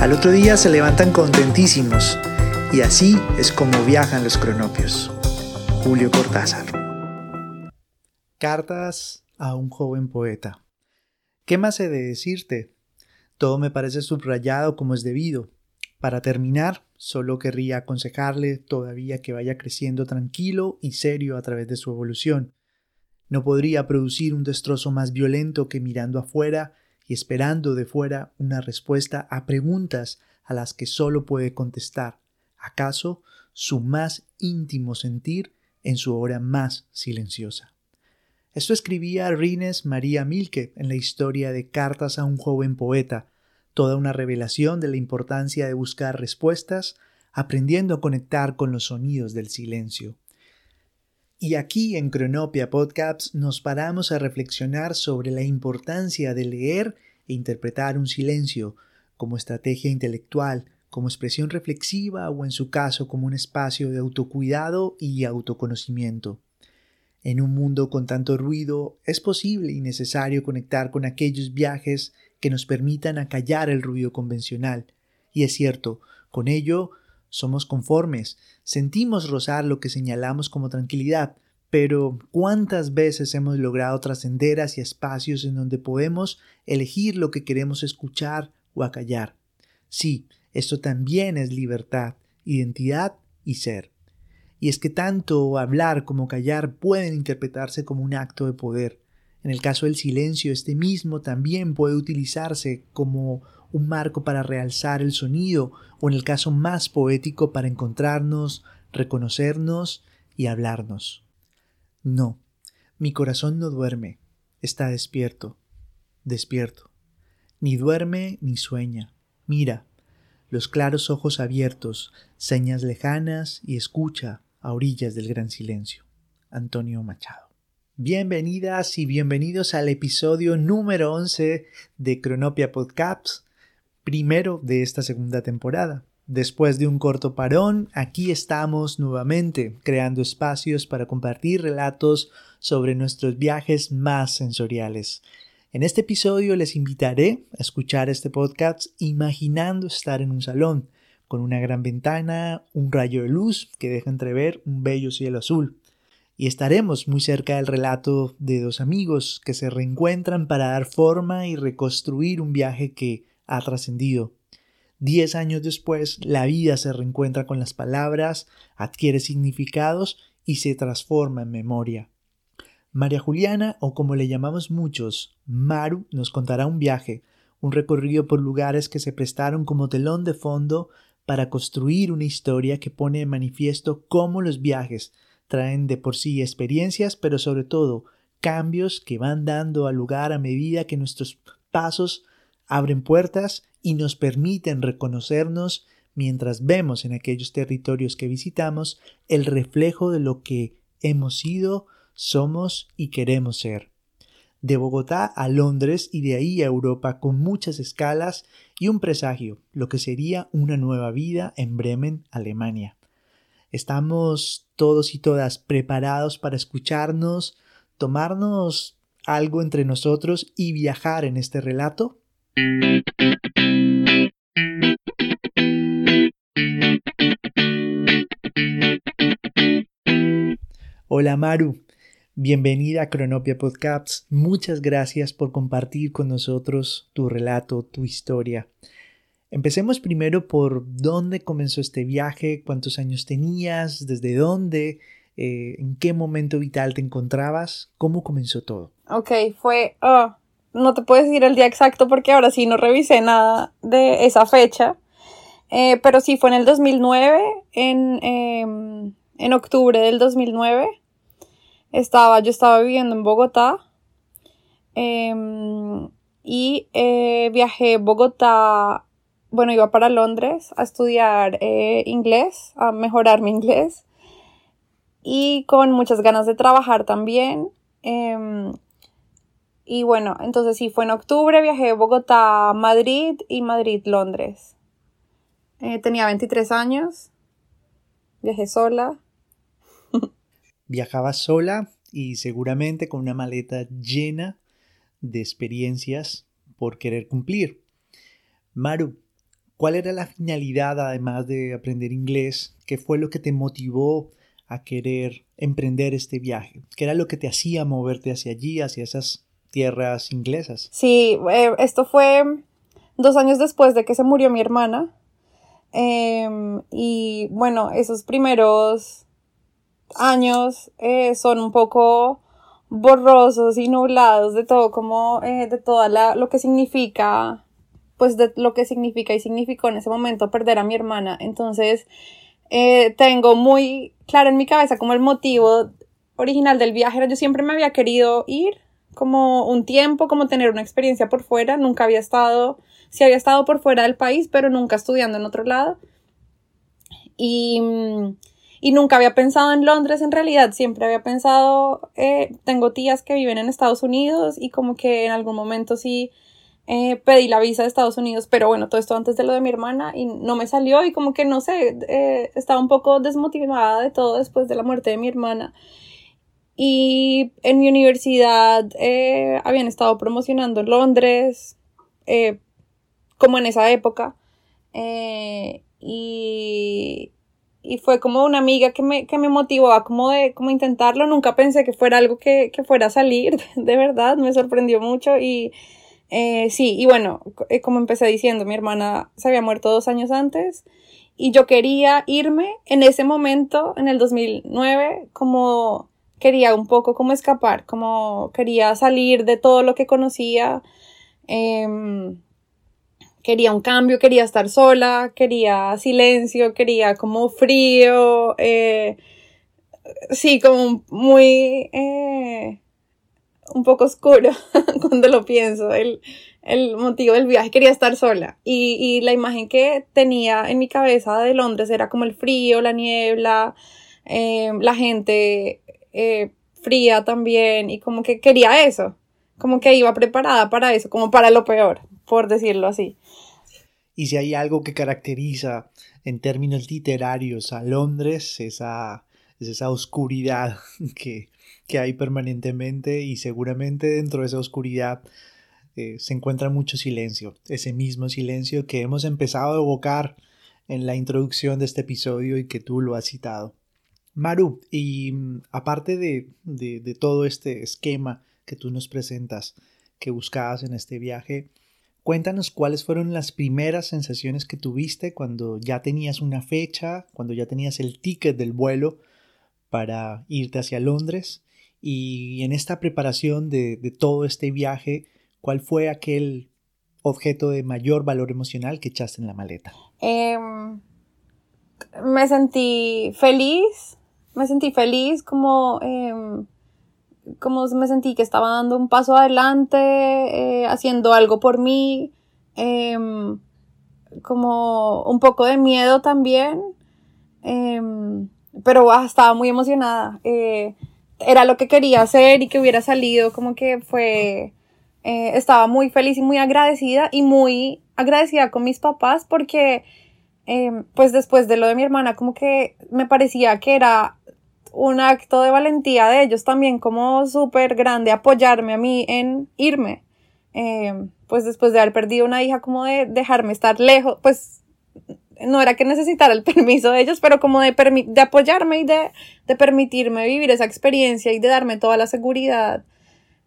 Al otro día se levantan contentísimos y así es como viajan los cronopios. Julio Cortázar. Cartas a un joven poeta. ¿Qué más he de decirte? Todo me parece subrayado como es debido. Para terminar, solo querría aconsejarle todavía que vaya creciendo tranquilo y serio a través de su evolución. No podría producir un destrozo más violento que mirando afuera y esperando de fuera una respuesta a preguntas a las que solo puede contestar, acaso, su más íntimo sentir en su hora más silenciosa. Esto escribía Rines María Milke en la historia de Cartas a un joven poeta, toda una revelación de la importancia de buscar respuestas, aprendiendo a conectar con los sonidos del silencio. Y aquí en Cronopia Podcasts nos paramos a reflexionar sobre la importancia de leer e interpretar un silencio como estrategia intelectual, como expresión reflexiva o en su caso como un espacio de autocuidado y autoconocimiento. En un mundo con tanto ruido es posible y necesario conectar con aquellos viajes que nos permitan acallar el ruido convencional. Y es cierto, con ello somos conformes, sentimos rozar lo que señalamos como tranquilidad, pero ¿cuántas veces hemos logrado trascender hacia espacios en donde podemos elegir lo que queremos escuchar o acallar? Sí, esto también es libertad, identidad y ser. Y es que tanto hablar como callar pueden interpretarse como un acto de poder. En el caso del silencio, este mismo también puede utilizarse como un marco para realzar el sonido o en el caso más poético para encontrarnos, reconocernos y hablarnos. No, mi corazón no duerme, está despierto, despierto. Ni duerme ni sueña. Mira, los claros ojos abiertos, señas lejanas y escucha a orillas del gran silencio. Antonio Machado. Bienvenidas y bienvenidos al episodio número 11 de Cronopia Podcasts, primero de esta segunda temporada. Después de un corto parón, aquí estamos nuevamente creando espacios para compartir relatos sobre nuestros viajes más sensoriales. En este episodio les invitaré a escuchar este podcast imaginando estar en un salón, con una gran ventana, un rayo de luz que deja entrever un bello cielo azul y estaremos muy cerca del relato de dos amigos que se reencuentran para dar forma y reconstruir un viaje que ha trascendido. Diez años después, la vida se reencuentra con las palabras, adquiere significados y se transforma en memoria. María Juliana, o como le llamamos muchos, Maru, nos contará un viaje, un recorrido por lugares que se prestaron como telón de fondo para construir una historia que pone en manifiesto cómo los viajes traen de por sí experiencias, pero sobre todo cambios que van dando al lugar a medida que nuestros pasos abren puertas y nos permiten reconocernos mientras vemos en aquellos territorios que visitamos el reflejo de lo que hemos sido, somos y queremos ser. De Bogotá a Londres y de ahí a Europa con muchas escalas y un presagio, lo que sería una nueva vida en Bremen, Alemania. Estamos todos y todas preparados para escucharnos, tomarnos algo entre nosotros y viajar en este relato? Hola Maru, bienvenida a Cronopia Podcasts. Muchas gracias por compartir con nosotros tu relato, tu historia. Empecemos primero por dónde comenzó este viaje, cuántos años tenías, desde dónde, eh, en qué momento vital te encontrabas, cómo comenzó todo. Ok, fue, oh, no te puedes decir el día exacto porque ahora sí no revisé nada de esa fecha, eh, pero sí fue en el 2009, en, em, en octubre del 2009. Estaba, yo estaba viviendo en Bogotá em, y eh, viajé Bogotá bueno, iba para Londres a estudiar eh, inglés, a mejorar mi inglés y con muchas ganas de trabajar también. Em, y bueno, entonces sí, fue en octubre, viajé de Bogotá a Madrid y Madrid-Londres. Eh, tenía 23 años, viajé sola. Viajaba sola y seguramente con una maleta llena de experiencias por querer cumplir. Maru, ¿cuál era la finalidad además de aprender inglés? ¿Qué fue lo que te motivó a querer emprender este viaje? ¿Qué era lo que te hacía moverte hacia allí, hacia esas tierras inglesas? Sí, eh, esto fue dos años después de que se murió mi hermana. Em, y bueno, esos primeros años eh, son un poco borrosos y nublados de todo como eh, de toda la lo que significa pues de lo que significa y significó en ese momento perder a mi hermana. Entonces eh, tengo muy claro en mi cabeza como el motivo original del viaje. Yo siempre me había querido ir como un tiempo como tener una experiencia por fuera. Nunca había estado sí había estado por fuera del país pero nunca estudiando en otro lado. Y y nunca había pensado en Londres en realidad, siempre había pensado, eh, tengo tías que viven en Estados Unidos y como que en algún momento sí eh, pedí la visa de Estados Unidos, pero bueno, todo esto antes de lo de mi hermana y no me salió y como que no sé, eh, estaba un poco desmotivada de todo después de la muerte de mi hermana. Y en mi universidad habían estado promocionando Londres, como en esa época. y, y fue como una amiga que me, que me motivó a como de como intentarlo. Nunca pensé que fuera algo que, que fuera a salir, de verdad, me sorprendió mucho y eh, sí, y bueno, eh, como empecé diciendo, mi hermana se había muerto dos años antes y yo quería irme en ese momento, en el 2009, como quería un poco como escapar, como quería salir de todo lo que conocía. Eh, quería un cambio, quería estar sola, quería silencio, quería como frío, eh, sí, como muy, un poco oscuro cuando lo pienso, el, el, motivo del viaje, quería estar sola y, y, la imagen que tenía en mi cabeza de Londres era como el frío, la niebla, eh, la gente fría también y como que quería eso, como que iba preparada para eso, como para lo peor, por decirlo así. Y si hay algo que caracteriza en términos literarios a Londres, esa, es esa oscuridad que, que, hay permanentemente y seguramente dentro de esa oscuridad eh, se encuentra mucho silencio, ese mismo silencio que hemos empezado a evocar en la introducción de este episodio y que tú lo has citado. Maru, y mm, aparte de, de, de todo este esquema que tú nos presentas, que buscabas en este viaje, Cuéntanos cuáles fueron las primeras sensaciones que tuviste cuando ya tenías una fecha, cuando ya tenías el ticket del vuelo para irte hacia Londres y en esta preparación de, todo este viaje, ¿cuál fue aquel objeto de mayor valor emocional que echaste en la maleta? Em, me sentí feliz, me sentí feliz como em, como me sentí que estaba dando un paso adelante, eh, haciendo algo por mí, em, como un poco de miedo también, pero ah, estaba muy emocionada. Era lo que quería hacer y que hubiera salido, como que fue, eh, estaba muy feliz y muy agradecida y muy agradecida con mis papás porque, em, pues después de lo de mi hermana, como que me parecía que era un acto de valentía de ellos también como súper grande apoyarme a mí en irme. Eh, pues después de haber perdido una hija, como de dejarme estar lejos, pues no era que necesitara el permiso de ellos, pero como de, de apoyarme y de, de, permitirme vivir esa experiencia y de darme toda la seguridad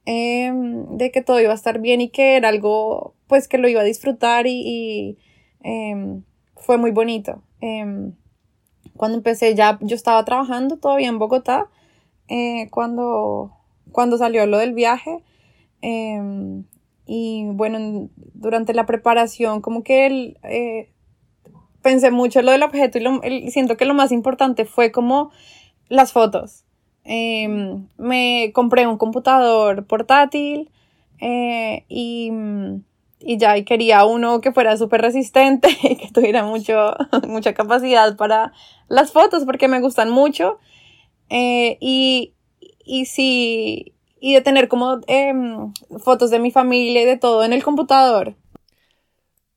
em, de que todo iba a estar bien y que era algo, pues que lo iba a disfrutar y, em, fue muy bonito. Em, cuando empecé ya, yo estaba trabajando todavía en Bogotá, eh, cuando, cuando salió lo del viaje. Y bueno, durante la preparación, como que él, eh, pensé mucho en lo del objeto y siento que lo más importante fue como las fotos. Em, me compré un computador portátil eh, y, y ya, y quería uno que fuera súper resistente y que tuviera mucho, mucha capacidad para las fotos porque me gustan mucho. Eh, y, y sí, y de tener como em, fotos de mi familia y de todo en el computador.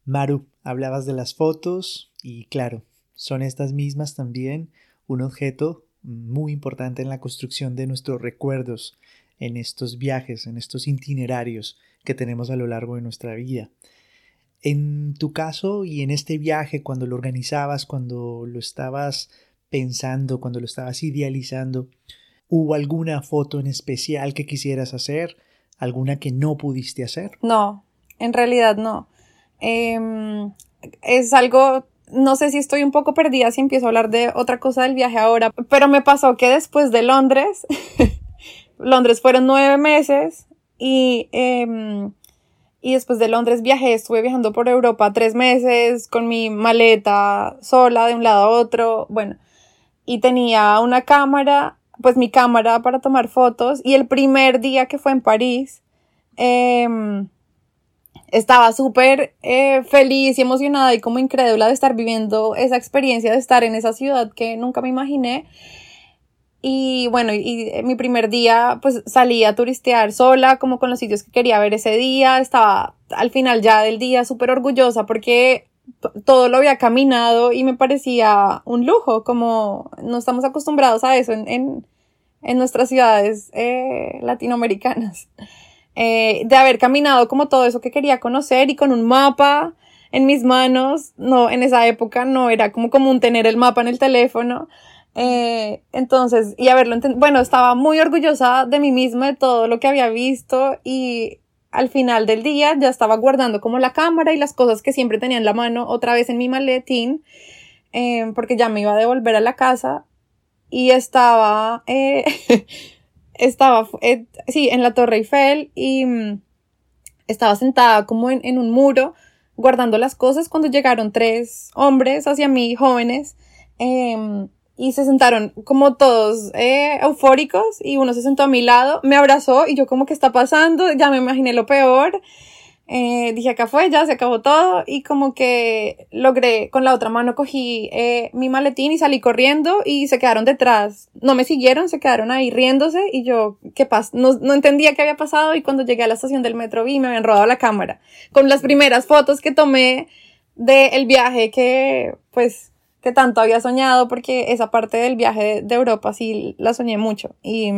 Maru, hablabas de las fotos y claro, son estas mismas también un objeto muy importante en la construcción de nuestros recuerdos en estos viajes, en estos itinerarios que tenemos a lo largo de nuestra vida. En tu caso y en este viaje, cuando lo organizabas, cuando lo estabas pensando, cuando lo estabas idealizando, ¿hubo alguna foto en especial que quisieras hacer? ¿Alguna que no pudiste hacer? No, en realidad no. Em, es algo, no sé si estoy un poco perdida si empiezo a hablar de otra cosa del viaje ahora, pero me pasó que después de Londres, Londres fueron nueve meses y, em, y después de Londres viajé, estuve viajando por Europa tres meses con mi maleta sola de un lado a otro, bueno, y tenía una cámara, pues mi cámara para tomar fotos y el primer día que fue en París, em, estaba súper eh, feliz y emocionada y como incrédula de estar viviendo esa experiencia de estar en esa ciudad que nunca me imaginé. Y bueno, y, mi primer día pues salí a turistear sola, como con los sitios que quería ver ese día. Estaba al final ya del día súper orgullosa porque todo lo había caminado y me parecía un lujo, como no estamos acostumbrados a eso en, en, en nuestras ciudades eh, latinoamericanas. Eh, de haber caminado como todo eso que quería conocer y con un mapa en mis manos. No, en esa época no era como común tener el mapa en el teléfono. Eh, entonces, y haberlo entendido, bueno, estaba muy orgullosa de mí misma, de todo lo que había visto y al final del día ya estaba guardando como la cámara y las cosas que siempre tenía en la mano otra vez en mi maletín, eh, porque ya me iba a devolver a la casa y estaba eh, estaba, eh, sí, en la Torre Eiffel y mm, estaba sentada como en, en, un muro guardando las cosas. Cuando llegaron tres hombres hacia mí, jóvenes, eh, y se sentaron como todos eh, eufóricos y uno se sentó a mi lado, me abrazó y yo como que está pasando, ya me imaginé lo peor eh, dije, acá fue, ya se acabó todo y como que logré, con la otra mano cogí eh, mi maletín y salí corriendo y se quedaron detrás. No me siguieron, se quedaron ahí riéndose y yo, ¿qué pasa? No, no entendía qué había pasado y cuando llegué a la estación del metro vi me habían robado la cámara. Con las primeras fotos que tomé del viaje que, pues, que tanto había soñado porque esa parte del viaje de Europa sí la soñé mucho y,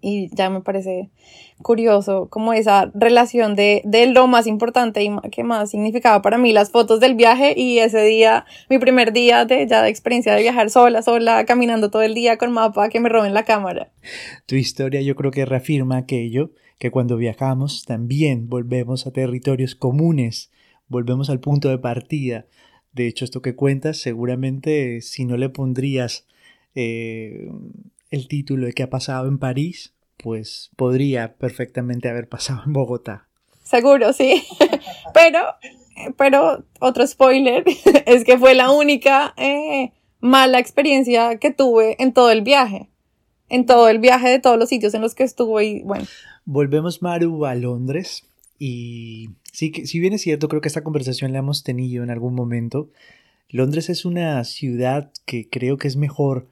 y ya me parece curioso como esa relación de, de lo más importante y que más significaba para mí las fotos del viaje y ese día, mi primer día de ya experiencia de viajar sola, sola, caminando todo el día con mapa, que me roben la cámara. Tu historia yo creo que reafirma aquello, que cuando viajamos también volvemos a territorios comunes, volvemos al punto de partida. De hecho, esto que cuentas, seguramente si no le pondrías eh, el título de qué ha pasado en París, pues podría perfectamente haber pasado en Bogotá. Seguro, sí. pero, pero otro spoiler es que fue la única eh, mala experiencia que tuve en todo el viaje. En todo el viaje de todos los sitios en los que estuve y bueno. Volvemos, Maru, a Londres. Y sí, que, si bien es cierto, creo que esta conversación la hemos tenido en algún momento. Londres es una ciudad que creo que es mejor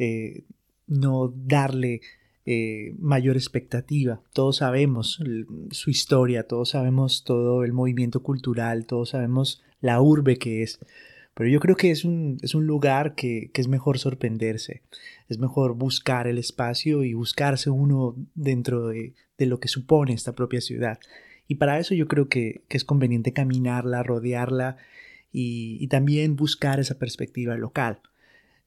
eh, no darle eh, mayor expectativa. Todos sabemos su historia, todos sabemos todo el movimiento cultural, todos sabemos la urbe que es. Pero yo creo que es un, es un lugar que, que, es mejor sorprenderse, es mejor buscar el espacio y buscarse uno dentro de, de lo que supone esta propia ciudad. Y para eso yo creo que, que es conveniente caminarla, rodearla y, y también buscar esa perspectiva local.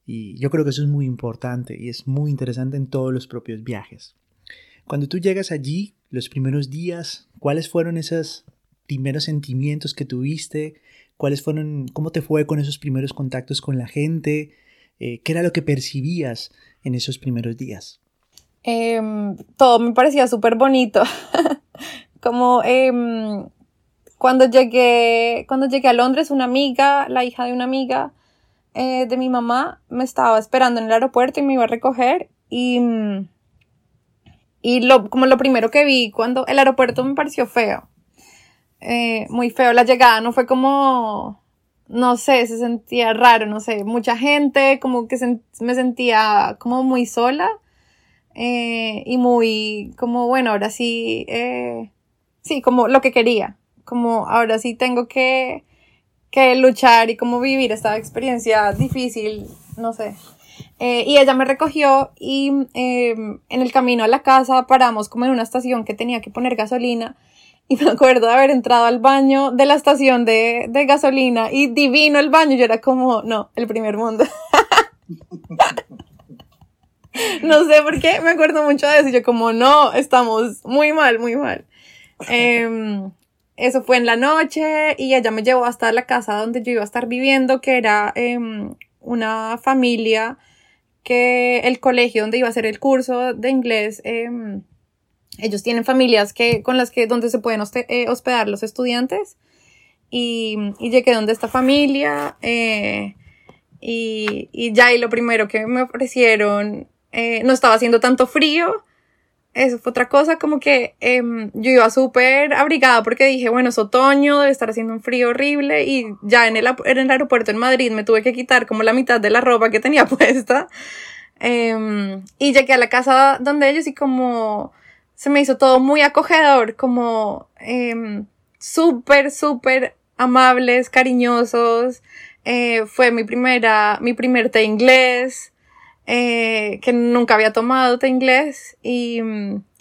Y yo creo que eso es muy importante y es muy interesante en todos los propios viajes. Cuando tú llegas allí, los primeros días, ¿cuáles fueron esos primeros sentimientos que tuviste? ¿Cuáles fueron, cómo te fue con esos primeros contactos con la gente? Eh, ¿Qué era lo que percibías en esos primeros días? Eh, todo me parecía súper bonito. Como eh, cuando llegué, cuando llegué a Londres, una amiga, la hija de una amiga, eh, de mi mamá me estaba esperando en el aeropuerto y me iba a recoger y, y lo, como lo primero que vi cuando el aeropuerto me pareció feo. eh, muy feo. La llegada no fue como, no sé, se sentía raro, no sé, mucha gente, como que me sentía como muy sola eh, y muy, como bueno, ahora sí, eh, sí, como lo que quería, como ahora sí tengo que, que luchar y como vivir esta experiencia difícil, no sé. Eh, y ella me recogió y em, en el camino a la casa paramos como en una estación que tenía que poner gasolina y me acuerdo de haber entrado al baño de la estación de, de gasolina y divino el baño, yo era como, no, el primer mundo. no sé por qué, me acuerdo mucho de eso, yo como, no, estamos muy mal, muy mal. Em, eso fue en la noche y ella me llevó hasta la casa donde yo iba a estar viviendo, que era em, una familia que el colegio donde iba a hacer el curso de inglés, em, ellos tienen familias que, con las que, donde se pueden eh, hospedar los estudiantes. Y, y llegué donde esta familia, eh, y, y ya, y lo primero que me ofrecieron, eh, no estaba haciendo tanto frío, eso fue otra cosa, como que em, yo iba súper abrigada porque dije, bueno, es otoño, debe estar haciendo un frío horrible y ya en el, en el aeropuerto en Madrid me tuve que quitar como la mitad de la ropa que tenía puesta. Em, y llegué a la casa donde ellos y como se me hizo todo muy acogedor, como eh, súper, súper amables, cariñosos. Eh, fue mi primera, mi primer té inglés. Eh, que nunca había tomado té inglés y,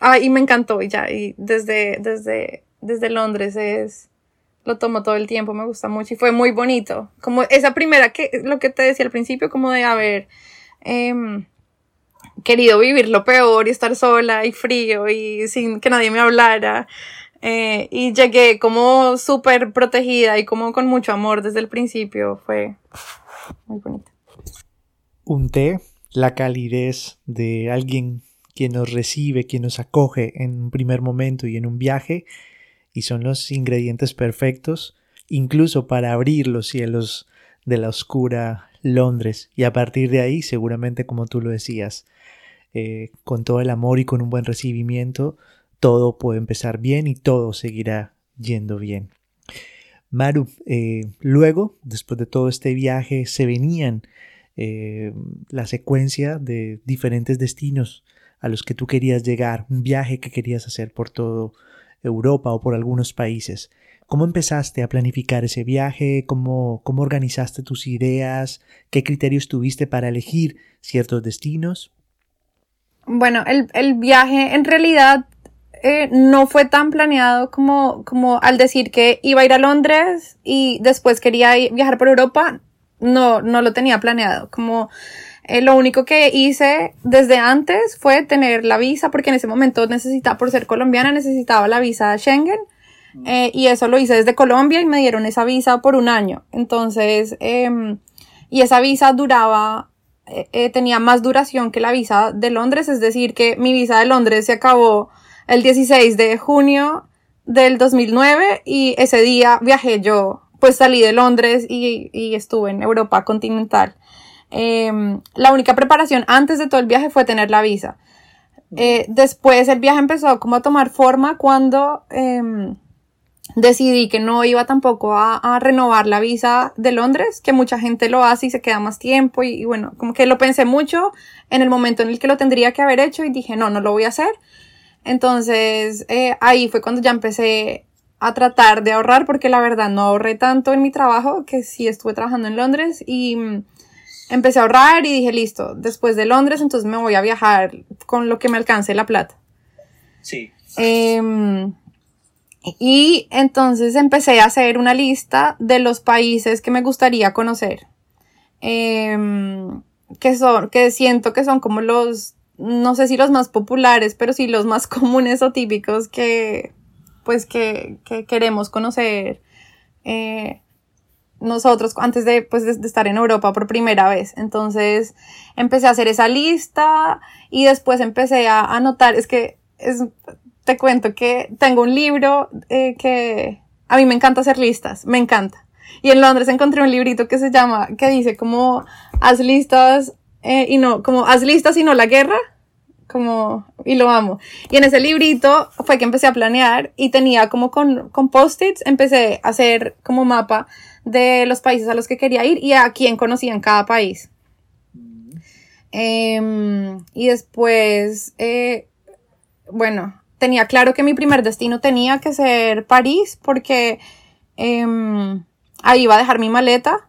ah, y me encantó y ya, y desde, desde, desde Londres es, lo tomo todo el tiempo, me gusta mucho y fue muy bonito, como esa primera que, lo que te decía al principio, como de haber eh, querido vivir lo peor y estar sola y frío y sin que nadie me hablara. Eh, y llegué como súper protegida y como con mucho amor desde el principio. Fue muy bonito. Un té la calidez de alguien quien nos recibe, quien nos acoge en un primer momento y en un viaje, y son los ingredientes perfectos, incluso para abrir los cielos de la oscura Londres, y a partir de ahí, seguramente como tú lo decías, eh, con todo el amor y con un buen recibimiento, todo puede empezar bien y todo seguirá yendo bien. Maru, eh, luego, después de todo este viaje, se venían eh, la secuencia de diferentes destinos a los que tú querías llegar, un viaje que querías hacer por toda Europa o por algunos países. ¿Cómo empezaste a planificar ese viaje? ¿Cómo, cómo organizaste tus ideas? ¿Qué criterios tuviste para elegir ciertos destinos? Bueno, el, el viaje en realidad eh, no fue tan planeado como, como al decir que iba a ir a Londres y después quería viajar por Europa no, no lo tenía planeado. Como eh, lo único que hice desde antes fue tener la visa, porque en ese momento necesitaba, por ser colombiana, necesitaba la visa Schengen. Mm. Eh, y eso lo hice desde Colombia y me dieron esa visa por un año. Entonces, em, y esa visa duraba, eh, tenía más duración que la visa de Londres, es decir, que mi visa de Londres se acabó el 16 de junio del 2009 y ese día viajé yo pues salí de Londres y, estuve en Europa continental. Em, la única preparación antes de todo el viaje fue tener la visa. Eh, después el viaje empezó como a tomar forma cuando em, decidí que no iba tampoco a, renovar la visa de Londres, que mucha gente lo hace y se queda más tiempo y, y, bueno, como que lo pensé mucho en el momento en el que lo tendría que haber hecho y dije, no, no lo voy a hacer. Entonces eh, ahí fue cuando ya empecé a tratar de ahorrar porque la verdad no ahorré tanto en mi trabajo que sí estuve trabajando en Londres y mm, empecé a ahorrar y dije listo, después de Londres entonces me voy a viajar con lo que me alcance la plata. Sí. Em, y entonces empecé a hacer una lista de los países que me gustaría conocer. Em, que son, que siento que son como los, no sé si los más populares, pero sí los más comunes o típicos que pues que, queremos conocer eh, nosotros antes de, pues, de, estar en Europa por primera vez. Entonces empecé a hacer esa lista y después empecé a anotar, es que es, te cuento que tengo un libro eh, que a mí me encanta hacer listas, me encanta. Y en Londres encontré un librito que se llama, que dice como haz listas eh, y no, como haz listas y no la guerra como, y lo amo. Y en ese librito fue que empecé a planear y tenía como con, con post-its, empecé a hacer como mapa de los países a los que quería ir y a quién conocía en cada país. Em, y después, eh, bueno, tenía claro que mi primer destino tenía que ser París porque em, ahí iba a dejar mi maleta,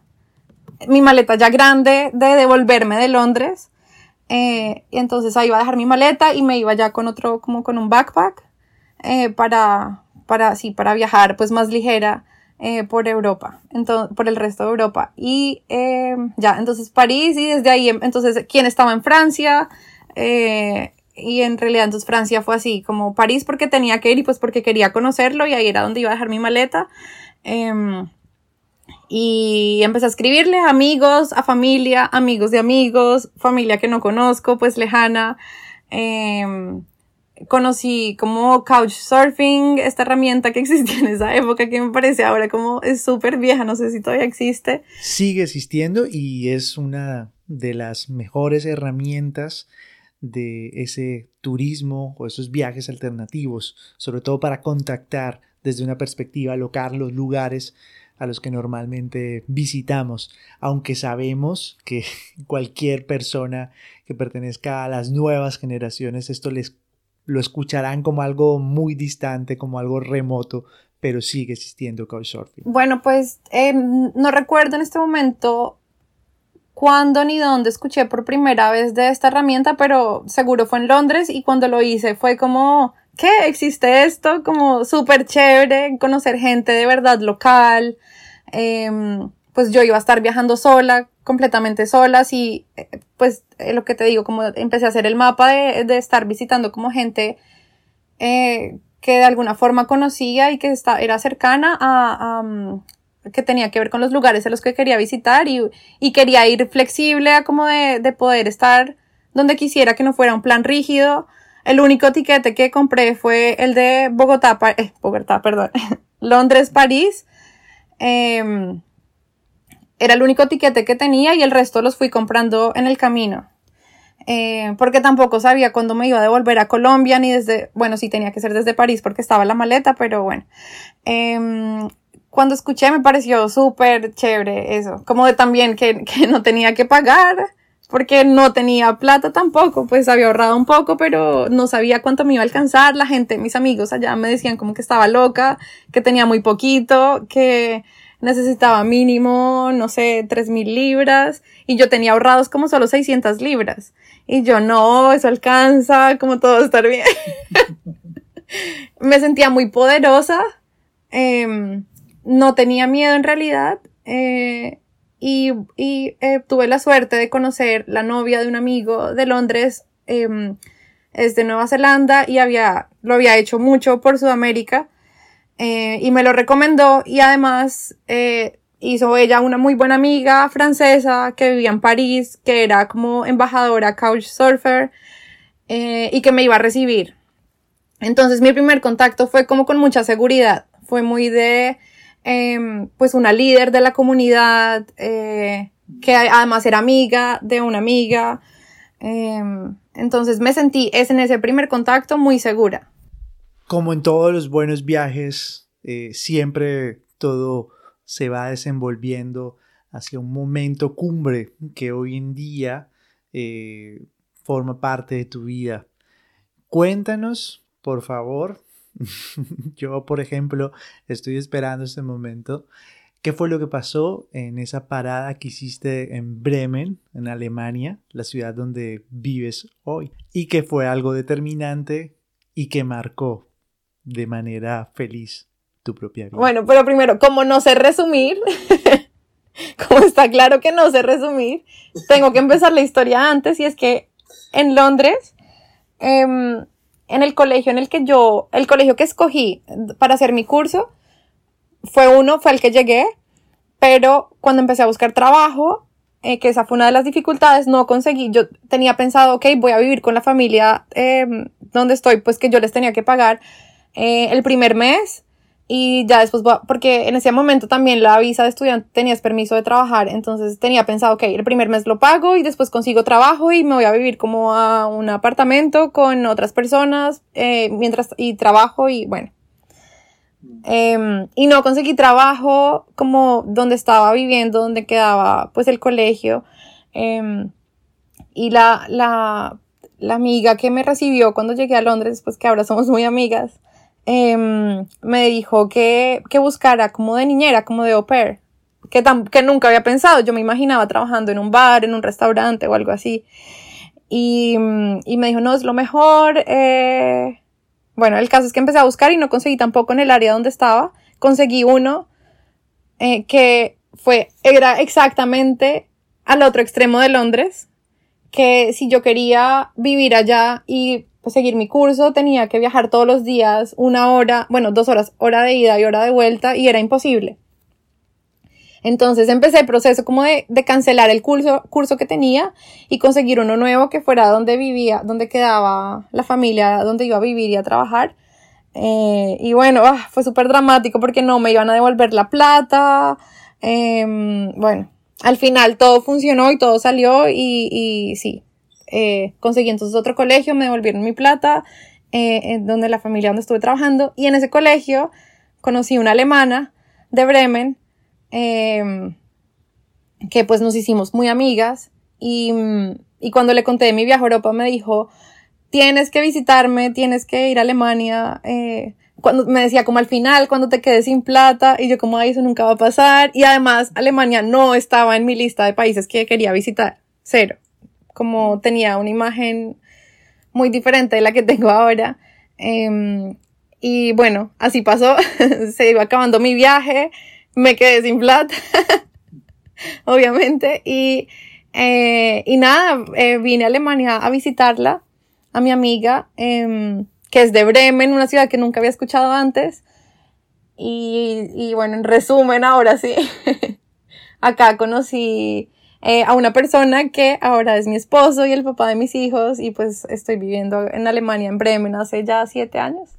mi maleta ya grande de devolverme de Londres. Eh, entonces ahí iba a dejar mi maleta y me iba ya con otro, como con un backpack eh, para, para, sí, para viajar pues más ligera eh, por Europa, por el resto de Europa. Y em, ya, entonces París y desde ahí, entonces, ¿quién estaba en Francia? Eh, y en realidad entonces Francia fue así, como París porque tenía que ir y pues porque quería conocerlo y ahí era donde iba a dejar mi maleta. Y empecé a escribirle a amigos, a familia, amigos de amigos, familia que no conozco, pues lejana. Eh, conocí como Couchsurfing, esta herramienta que existía en esa época que me parece ahora como es súper vieja, no sé si todavía existe. Sigue existiendo y es una de las mejores herramientas de ese turismo o esos viajes alternativos, sobre todo para contactar desde una perspectiva local los lugares a los que normalmente visitamos, aunque sabemos que cualquier persona que pertenezca a las nuevas generaciones esto les lo escucharán como algo muy distante, como algo remoto, pero sigue existiendo Couchsurfing. Bueno, pues eh, no recuerdo en este momento cuándo ni dónde escuché por primera vez de esta herramienta, pero seguro fue en Londres y cuando lo hice fue como, ¿qué? ¿Existe esto? Como súper chévere, conocer gente de verdad local. Em, pues yo iba a estar viajando sola, completamente solas y eh, pues eh, lo que te digo, como empecé a hacer el mapa de, de estar visitando como gente eh, que de alguna forma conocía y que está, era cercana a, mm, que tenía que ver con los lugares a los que quería visitar y, y quería ir flexible a como de, de, poder estar donde quisiera que no fuera un plan rígido. El único tiquete que compré fue el de Bogotá, eh, Bogotá, perdón, Londres, París. Eh, era el único tiquete que tenía y el resto los fui comprando en el camino. Eh, porque tampoco sabía cuándo me iba a devolver a Colombia, ni desde, bueno, sí tenía que ser desde París porque estaba la maleta, pero bueno. Eh, cuando escuché me pareció súper chévere eso, como de también que no tenía que pagar, porque no tenía plata tampoco, pues había ahorrado un poco, pero no sabía cuánto me iba a alcanzar. La gente, mis amigos allá me decían como que estaba loca, que tenía muy poquito, que necesitaba mínimo, no sé, tres mil libras y yo tenía ahorrados como solo 600 libras. Y yo, no, eso alcanza, como todo estar bien. Me sentía muy poderosa, eh, no tenía miedo en realidad eh, y, y eh, tuve la suerte de conocer la novia de un amigo de Londres, em, es de Nueva Zelanda y había, lo había hecho mucho por Sudamérica eh, y me lo recomendó y además eh, hizo ella una muy buena amiga francesa que vivía en París, que era como embajadora couchsurfer eh, y que me iba a recibir. Entonces mi primer contacto fue como con mucha seguridad, fue muy de em, pues una líder de la comunidad eh, que además era amiga de una amiga. Em, entonces me sentí es en ese primer contacto muy segura como en todos los buenos viajes, eh, siempre todo se va desenvolviendo hacia un momento cumbre que hoy en día eh, forma parte de tu vida. Cuéntanos, por favor. Yo, por ejemplo, estoy esperando este momento. ¿Qué fue lo que pasó en esa parada que hiciste en Bremen, en Alemania, la ciudad donde vives hoy? Y que fue algo determinante y que marcó de manera feliz tu propia vida? Bueno, pero primero, como no sé resumir, como está claro que no sé resumir, tengo que empezar la historia antes y es que en Londres, eh, en el colegio en el que yo, el colegio que escogí para hacer mi curso, fue uno, fue el que llegué, pero cuando empecé a buscar trabajo, eh, que esa fue una de las dificultades, no conseguí, yo tenía pensado, ok, voy a vivir con la familia eh, donde estoy, pues que yo les tenía que pagar, eh, el primer mes y ya después, porque en ese momento también la visa de estudiante tenías permiso de trabajar, entonces tenía pensado, ok, el primer mes lo pago y después consigo trabajo y me voy a vivir como a un apartamento con otras personas eh, mientras y trabajo y bueno. Em, y no conseguí trabajo como donde estaba viviendo, donde quedaba pues el colegio. Em, y la, la, la amiga que me recibió cuando llegué a Londres, pues que ahora somos muy amigas, Em, me dijo que, que, buscara como de niñera, como de au pair, que, que nunca había pensado. Yo me imaginaba trabajando en un bar, en un restaurante o algo así. Y, y me dijo, no, es lo mejor. Eh... Bueno, el caso es que empecé a buscar y no conseguí tampoco en el área donde estaba. Conseguí uno eh, que fue, era exactamente al otro extremo de Londres, que si yo quería vivir allá y pues, seguir mi curso, tenía que viajar todos los días, una hora, bueno, dos horas, hora de ida y hora de vuelta, y era imposible. Entonces empecé el proceso como de, cancelar el curso, curso que tenía y conseguir uno nuevo que fuera donde vivía, donde quedaba la familia, donde iba a vivir y a trabajar. Eh, y bueno, ah, fue súper dramático porque no me iban a devolver la plata. Em, bueno, al final todo funcionó y todo salió y, y sí, eh, conseguí entonces otro colegio, me devolvieron mi plata, eh, donde la familia donde estuve trabajando, y en ese colegio conocí una alemana de Bremen, em, que pues nos hicimos muy amigas, y, y cuando le conté de mi viaje a Europa me dijo, tienes que visitarme, tienes que ir a Alemania, eh, cuando me decía como al final, cuando te quedes sin plata, y yo como, eso nunca va a pasar, y además Alemania no estaba en mi lista de países que quería visitar, cero como tenía una imagen muy diferente de la que tengo ahora. Em, y bueno, así pasó, se iba acabando mi viaje, me quedé sin plata, obviamente, y, eh, y nada, eh, vine a Alemania a visitarla, a mi amiga, em, que es de Bremen, una ciudad que nunca había escuchado antes. Y, y bueno, en resumen, ahora sí, acá conocí eh, a una persona que ahora es mi esposo y el papá de mis hijos y pues estoy viviendo en Alemania, en Bremen, hace ya siete años.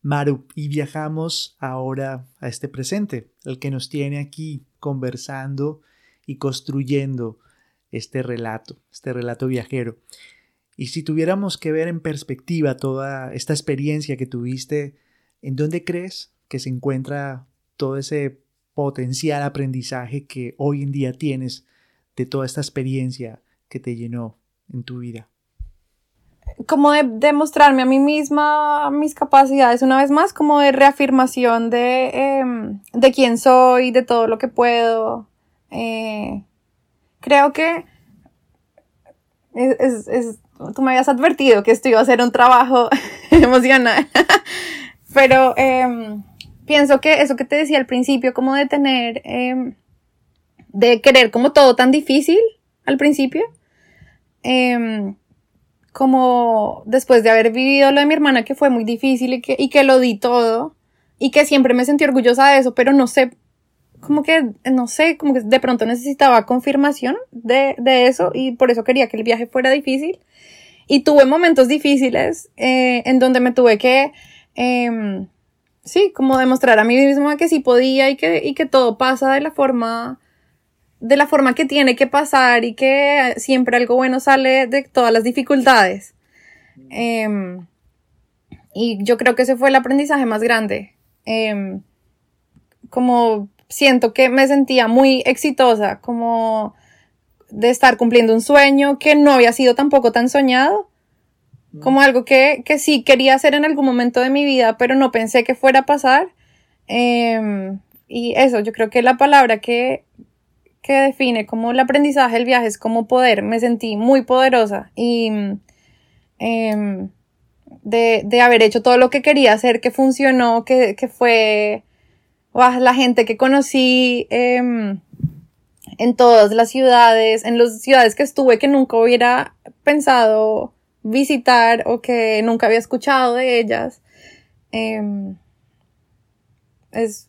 Maru, y viajamos ahora a este presente, el que nos tiene aquí conversando y construyendo este relato, este relato viajero. Y si tuviéramos que ver en perspectiva toda esta experiencia que tuviste, ¿en dónde crees que se encuentra todo ese potencial aprendizaje que hoy en día tienes de toda esta experiencia que te llenó en tu vida? Como de demostrarme a mí misma mis capacidades, una vez más, como de reafirmación de, em, de quién soy, de todo lo que puedo. Eh, creo que es, es, tú me habías advertido que esto iba a ser un trabajo emocional, pero eh, pienso que eso que te decía al principio, como de tener, em, de querer como todo tan difícil al principio, em, como después de haber vivido lo de mi hermana que fue muy difícil y que, y que lo di todo y que siempre me sentí orgullosa de eso, pero no sé, como que, no sé, como que de pronto necesitaba confirmación de, de eso y por eso quería que el viaje fuera difícil. Y tuve momentos difíciles eh, en donde me tuve que eh, sí, como demostrar a mí misma que sí podía y que, y que todo pasa de la forma, de la forma que tiene que pasar y que siempre algo bueno sale de todas las dificultades. Em, y yo creo que ese fue el aprendizaje más grande. Em, como siento que me sentía muy exitosa, como de estar cumpliendo un sueño que no había sido tampoco tan soñado como algo que, que sí quería hacer en algún momento de mi vida, pero no pensé que fuera a pasar. Em, y eso, yo creo que la palabra que, que define como el aprendizaje del viaje es como poder. Me sentí muy poderosa y em, de, de, haber hecho todo lo que quería hacer, que funcionó, que, que fue la gente que conocí em, en todas las ciudades, en las ciudades que estuve que nunca hubiera pensado visitar o que nunca había escuchado de ellas. Em, es.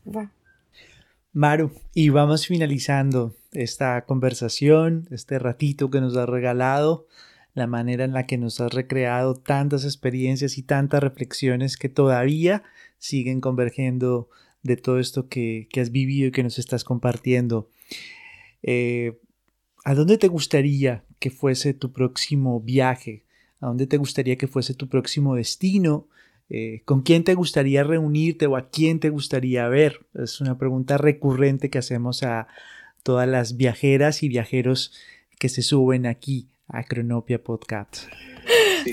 Maru, y vamos finalizando esta conversación, este ratito que nos ha regalado. la manera en la que nos has recreado tantas experiencias y tantas reflexiones que todavía siguen convergiendo de todo esto que, has vivido y que nos estás compartiendo. Eh, ¿A dónde te gustaría que fuese tu próximo viaje? ¿A dónde te gustaría que fuese tu próximo destino? Eh, ¿Con quién te gustaría reunirte o a quién te gustaría ver? Es una pregunta recurrente que hacemos a todas las viajeras y viajeros que se suben aquí a Cronopia Podcast.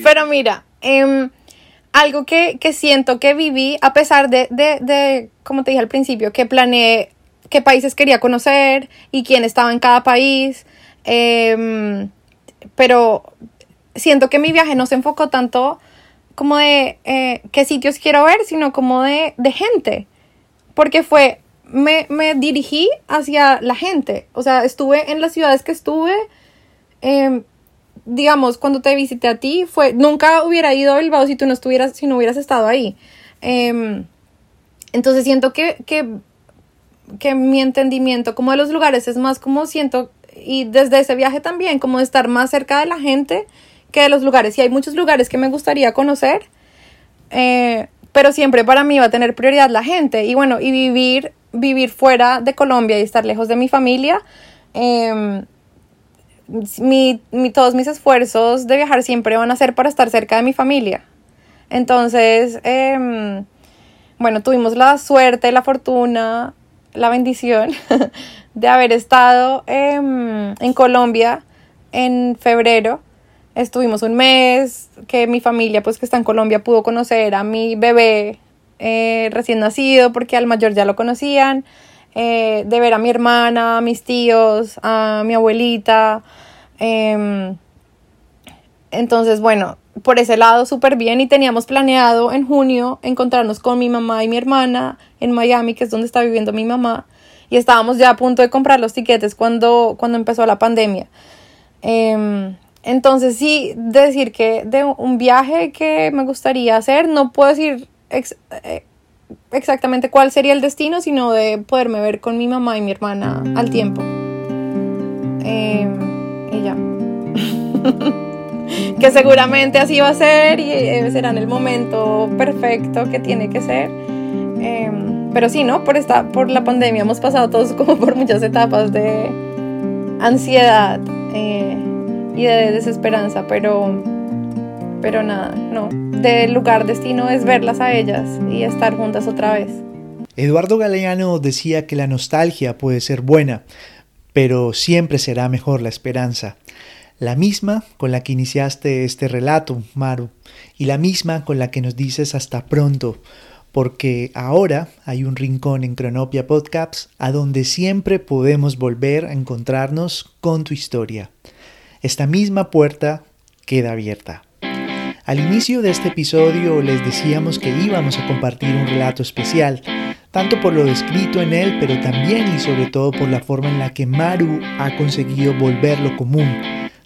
Pero mira, em, algo que, siento que viví, a pesar de, de, como te dije al principio, que planeé qué países quería conocer y quién estaba en cada país, Em, pero siento que mi viaje no se enfocó tanto como de eh, qué sitios quiero ver, sino como de, gente. Porque fue, me, dirigí hacia la gente. O sea, estuve en las ciudades que estuve. Em, digamos, cuando te visité a ti, fue, nunca hubiera ido a Bilbao si tú no estuvieras, si no hubieras estado ahí. Em, entonces siento que, que, que mi entendimiento como de los lugares es más como siento y desde ese viaje también, como de estar más cerca de la gente que de los lugares. Y hay muchos lugares que me gustaría conocer, eh, pero siempre para mí va a tener prioridad la gente. Y bueno, y vivir, vivir fuera de Colombia y estar lejos de mi familia, em, mi, todos mis esfuerzos de viajar siempre van a ser para estar cerca de mi familia. Entonces, em, bueno, tuvimos la suerte, la fortuna, la bendición de haber estado en Colombia en febrero. Estuvimos un mes, que mi familia, pues que está en Colombia, pudo conocer a mi bebé eh, recién nacido, porque al mayor ya lo conocían, eh, de ver a mi hermana, a mis tíos, a mi abuelita. Em, entonces, bueno, por ese lado súper bien y teníamos planeado en junio encontrarnos con mi mamá y mi hermana en Miami, que es donde está viviendo mi mamá y estábamos ya a punto de comprar los tiquetes cuando, cuando empezó la pandemia. Em, entonces sí, decir que de un viaje que me gustaría hacer, no puedo decir eh, exactamente cuál sería el destino, sino de poderme ver con mi mamá y mi hermana al tiempo. Em, y ya. que seguramente así va a ser y eh, será en el momento perfecto que tiene que ser. Em, pero sí, ¿no? Por, esta, por la pandemia hemos pasado todos como por muchas etapas de ansiedad eh, de desesperanza, pero, pero nada, no. Del lugar destino es verlas a ellas y estar juntas otra vez. Eduardo Galeano decía que la nostalgia puede ser buena, pero siempre será mejor la esperanza. La misma con la que iniciaste este relato, Maru, y la misma con la que nos dices hasta pronto, porque ahora hay un rincón en Cronopia Podcasts a donde siempre podemos volver a encontrarnos con tu historia. Esta misma puerta queda abierta. Al inicio de este episodio les decíamos que íbamos a compartir un relato especial, tanto por lo descrito en él, pero también y sobre todo por la forma en la que Maru ha conseguido volverlo común,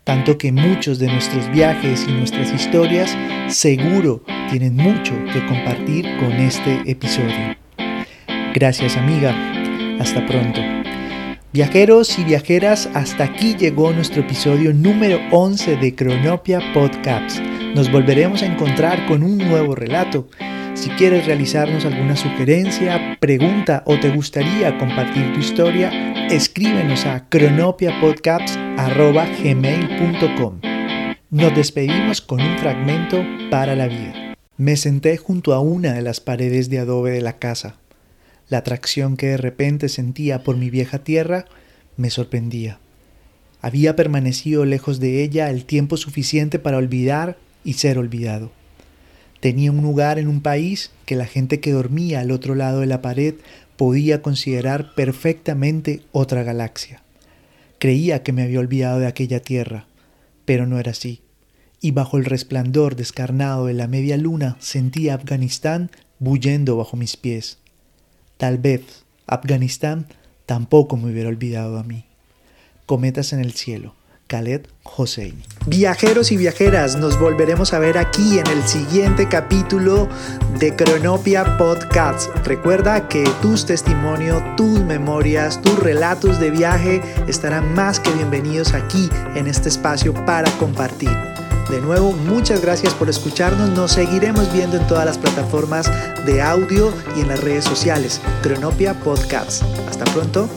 tanto que muchos de nuestros viajes y nuestras historias seguro tienen mucho que compartir con este episodio. Gracias amiga, hasta pronto. Viajeros y viajeras, hasta aquí llegó nuestro episodio número 11 de Cronopia Podcasts. Nos volveremos a encontrar con un nuevo relato. Si quieres realizarnos alguna sugerencia, pregunta o te gustaría compartir tu historia, escríbenos a cronopiapodcasts.gmail.com. Nos despedimos con un fragmento para la vida. Me senté junto a una de las paredes de adobe de la casa. La atracción que de repente sentía por mi vieja tierra me sorprendía. Había permanecido lejos de ella el tiempo suficiente para olvidar y ser olvidado. Tenía un lugar en un país que la gente que dormía al otro lado de la pared podía considerar perfectamente otra galaxia. Creía que me había olvidado de aquella tierra, pero no era así, y bajo el resplandor descarnado de la media luna sentía Afganistán bullendo bajo mis pies. Tal vez Afganistán tampoco me hubiera olvidado a mí. Cometas en el cielo Khaled Hossein. Viajeros y viajeras, nos volveremos a ver aquí en el siguiente capítulo de Cronopia Podcasts. Recuerda que tus testimonios, tus memorias, tus relatos de viaje estarán más que bienvenidos aquí en este espacio para compartir. De nuevo, muchas gracias por escucharnos. Nos seguiremos viendo en todas las plataformas de audio y en las redes sociales. Cronopia Podcasts. Hasta pronto.